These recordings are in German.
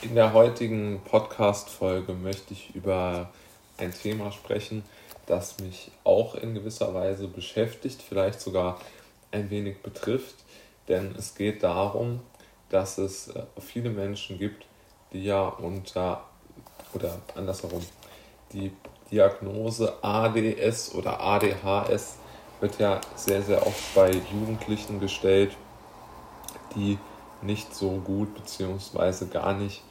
In der heutigen Podcast-Folge möchte ich über ein Thema sprechen, das mich auch in gewisser Weise beschäftigt, vielleicht sogar ein wenig betrifft, denn es geht darum, dass es äh, viele Menschen gibt, die ja unter, oder andersherum, die Diagnose ADS oder ADHS wird ja sehr, sehr oft bei Jugendlichen gestellt, die nicht so gut bzw. gar nicht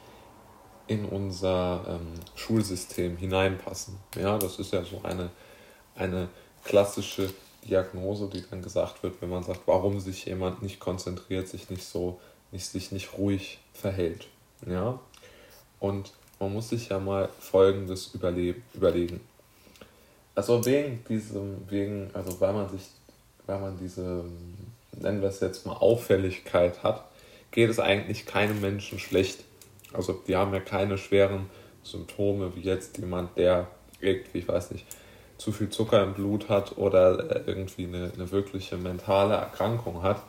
in unser ähm, Schulsystem hineinpassen. Ja, das ist ja so eine, eine klassische Diagnose, die dann gesagt wird, wenn man sagt, warum sich jemand nicht konzentriert, sich nicht so, nicht, sich nicht ruhig verhält. Ja, und man muss sich ja mal Folgendes überleben, überlegen. Also wegen diesem, wegen, also weil man sich, weil man diese, nennen wir es jetzt mal, Auffälligkeit hat, geht es eigentlich keinem Menschen schlecht. Also die haben ja keine schweren Symptome wie jetzt jemand, der irgendwie, ich weiß nicht, zu viel Zucker im Blut hat oder äh, irgendwie eine, eine wirkliche mentale Erkrankung hat,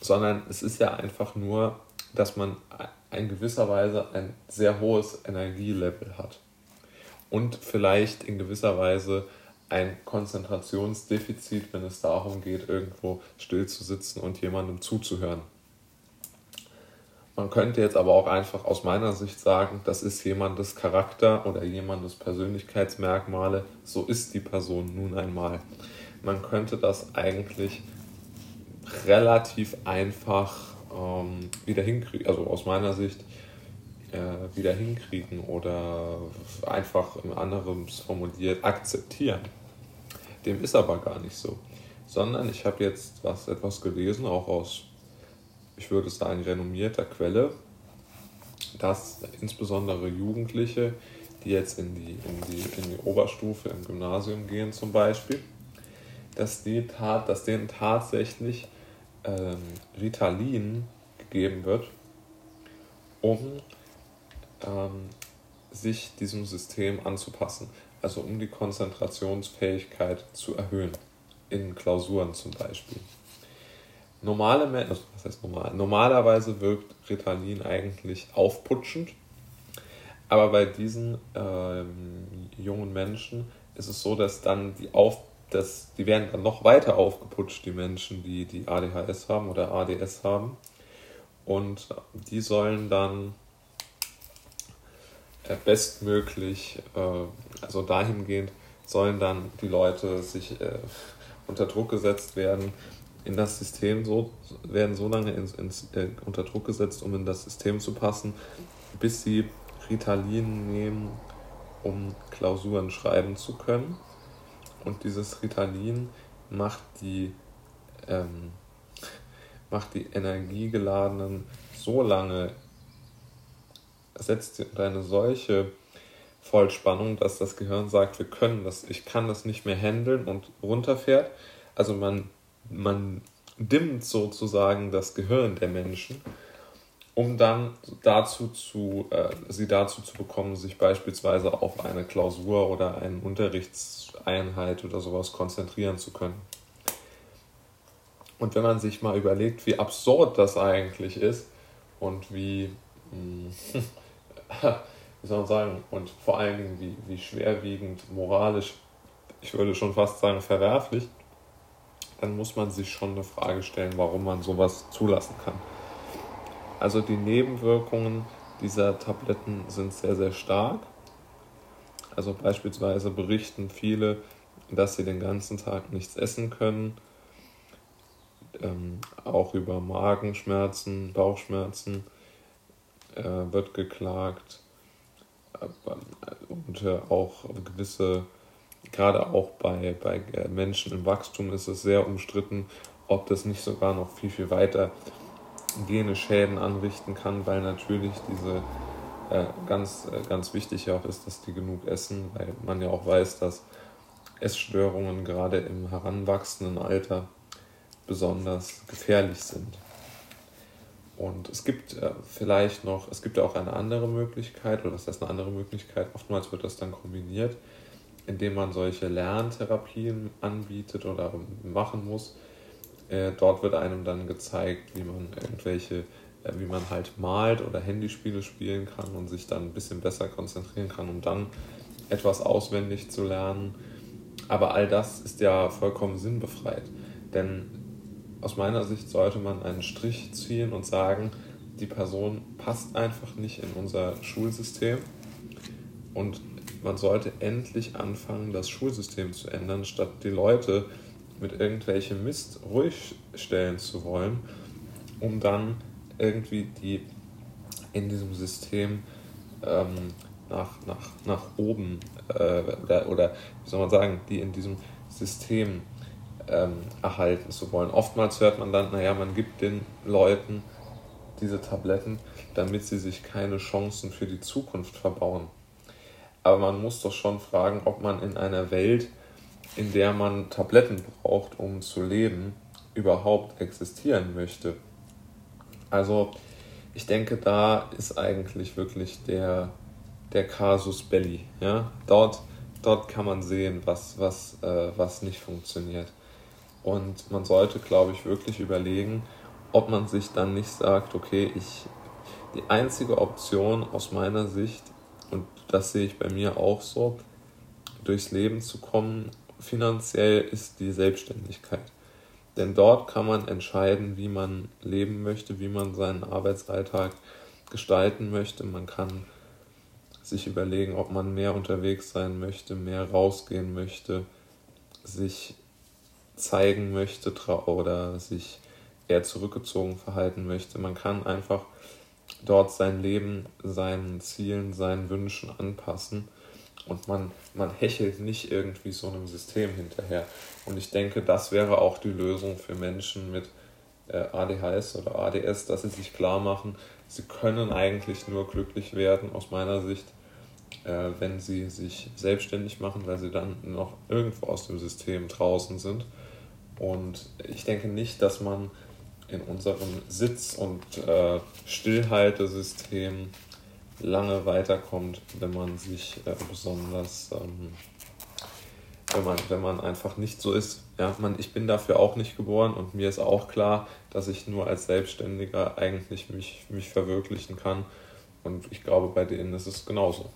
sondern es ist ja einfach nur, dass man in gewisser Weise ein sehr hohes Energielevel hat und vielleicht in gewisser Weise ein Konzentrationsdefizit, wenn es darum geht, irgendwo still zu sitzen und jemandem zuzuhören. Man könnte jetzt aber auch einfach aus meiner Sicht sagen, das ist jemandes Charakter oder jemandes Persönlichkeitsmerkmale, so ist die Person nun einmal. Man könnte das eigentlich relativ einfach ähm, wieder hinkriegen, also aus meiner Sicht äh, wieder hinkriegen oder einfach im anderen formuliert akzeptieren. Dem ist aber gar nicht so. Sondern ich habe jetzt was, etwas gelesen, auch aus ich würde sagen, renommierter Quelle, dass insbesondere Jugendliche, die jetzt in die, in die, in die Oberstufe im Gymnasium gehen zum Beispiel, dass, die dass denen tatsächlich ähm, Ritalin gegeben wird, um ähm, sich diesem System anzupassen, also um die Konzentrationsfähigkeit zu erhöhen, in Klausuren zum Beispiel normale also was heißt normal? Normalerweise wirkt Ritalin eigentlich aufputschend, aber bei diesen ähm, jungen Menschen ist es so, dass dann die auf, dass die werden dann noch weiter aufgeputscht, die Menschen, die die ADHS haben oder ADS haben. Und die sollen dann äh, bestmöglich, äh, also dahingehend sollen dann die Leute sich äh, unter Druck gesetzt werden, in das System so, werden so lange ins, ins, äh, unter Druck gesetzt, um in das System zu passen, bis sie Ritalin nehmen, um Klausuren schreiben zu können. Und dieses Ritalin macht die, ähm, macht die energiegeladenen so lange, setzt eine solche Vollspannung, dass das Gehirn sagt, wir können das, ich kann das nicht mehr handeln und runterfährt. Also man man dimmt sozusagen das Gehirn der Menschen, um dann dazu zu, äh, sie dazu zu bekommen, sich beispielsweise auf eine Klausur oder eine Unterrichtseinheit oder sowas konzentrieren zu können. Und wenn man sich mal überlegt, wie absurd das eigentlich ist und wie, hm, wie soll man sagen, und vor allen Dingen wie, wie schwerwiegend moralisch, ich würde schon fast sagen verwerflich, dann muss man sich schon eine Frage stellen, warum man sowas zulassen kann. Also die Nebenwirkungen dieser Tabletten sind sehr, sehr stark. Also beispielsweise berichten viele, dass sie den ganzen Tag nichts essen können. Ähm, auch über Magenschmerzen, Bauchschmerzen äh, wird geklagt. Äh, und äh, auch gewisse gerade auch bei, bei äh, Menschen im Wachstum ist es sehr umstritten, ob das nicht sogar noch viel, viel weiter gene Schäden anrichten kann, weil natürlich diese äh, ganz, äh, ganz wichtig auch ist, dass die genug essen, weil man ja auch weiß, dass Essstörungen gerade im heranwachsenden Alter besonders gefährlich sind. Und es gibt äh, vielleicht noch, es gibt ja auch eine andere Möglichkeit, oder das heißt eine andere Möglichkeit, oftmals wird das dann kombiniert, indem man solche Lerntherapien anbietet oder machen muss. Äh, dort wird einem dann gezeigt, wie man irgendwelche äh, wie man halt malt oder Handyspiele spielen kann und sich dann ein bisschen besser konzentrieren kann, um dann etwas auswendig zu lernen. Aber all das ist ja vollkommen sinnbefreit. Denn aus meiner Sicht sollte man einen Strich ziehen und sagen, die Person passt einfach nicht in unser Schulsystem und man sollte endlich anfangen, das Schulsystem zu ändern, statt die Leute mit irgendwelchem Mist ruhig stellen zu wollen, um dann irgendwie die in diesem System ähm, nach, nach, nach oben äh, oder, wie soll man sagen, die in diesem System ähm, erhalten zu wollen. Oftmals hört man dann, naja, man gibt den Leuten diese Tabletten, damit sie sich keine Chancen für die Zukunft verbauen. Aber man muss doch schon fragen, ob man in einer Welt, in der man Tabletten braucht, um zu leben, überhaupt existieren möchte. Also ich denke, da ist eigentlich wirklich der, der Casus Belli. Ja? Dort, dort kann man sehen, was, was, äh, was nicht funktioniert. Und man sollte, glaube ich, wirklich überlegen, ob man sich dann nicht sagt, okay, ich die einzige Option aus meiner Sicht, und das sehe ich bei mir auch so, durchs Leben zu kommen, finanziell ist die Selbstständigkeit. Denn dort kann man entscheiden, wie man leben möchte, wie man seinen Arbeitsalltag gestalten möchte. Man kann sich überlegen, ob man mehr unterwegs sein möchte, mehr rausgehen möchte, sich zeigen möchte oder sich eher zurückgezogen verhalten möchte. Man kann einfach dort sein Leben seinen Zielen, seinen Wünschen anpassen und man, man hechelt nicht irgendwie so einem System hinterher. Und ich denke, das wäre auch die Lösung für Menschen mit äh, ADHS oder ADS, dass sie sich klar machen, sie können eigentlich nur glücklich werden, aus meiner Sicht, äh, wenn sie sich selbstständig machen, weil sie dann noch irgendwo aus dem System draußen sind. Und ich denke nicht, dass man in unserem Sitz- und äh, Stillhaltesystem lange weiterkommt, wenn man sich äh, besonders, ähm, wenn, man, wenn man einfach nicht so ist. Ja, man, ich bin dafür auch nicht geboren und mir ist auch klar, dass ich nur als Selbstständiger eigentlich mich, mich verwirklichen kann. Und ich glaube, bei denen ist es genauso.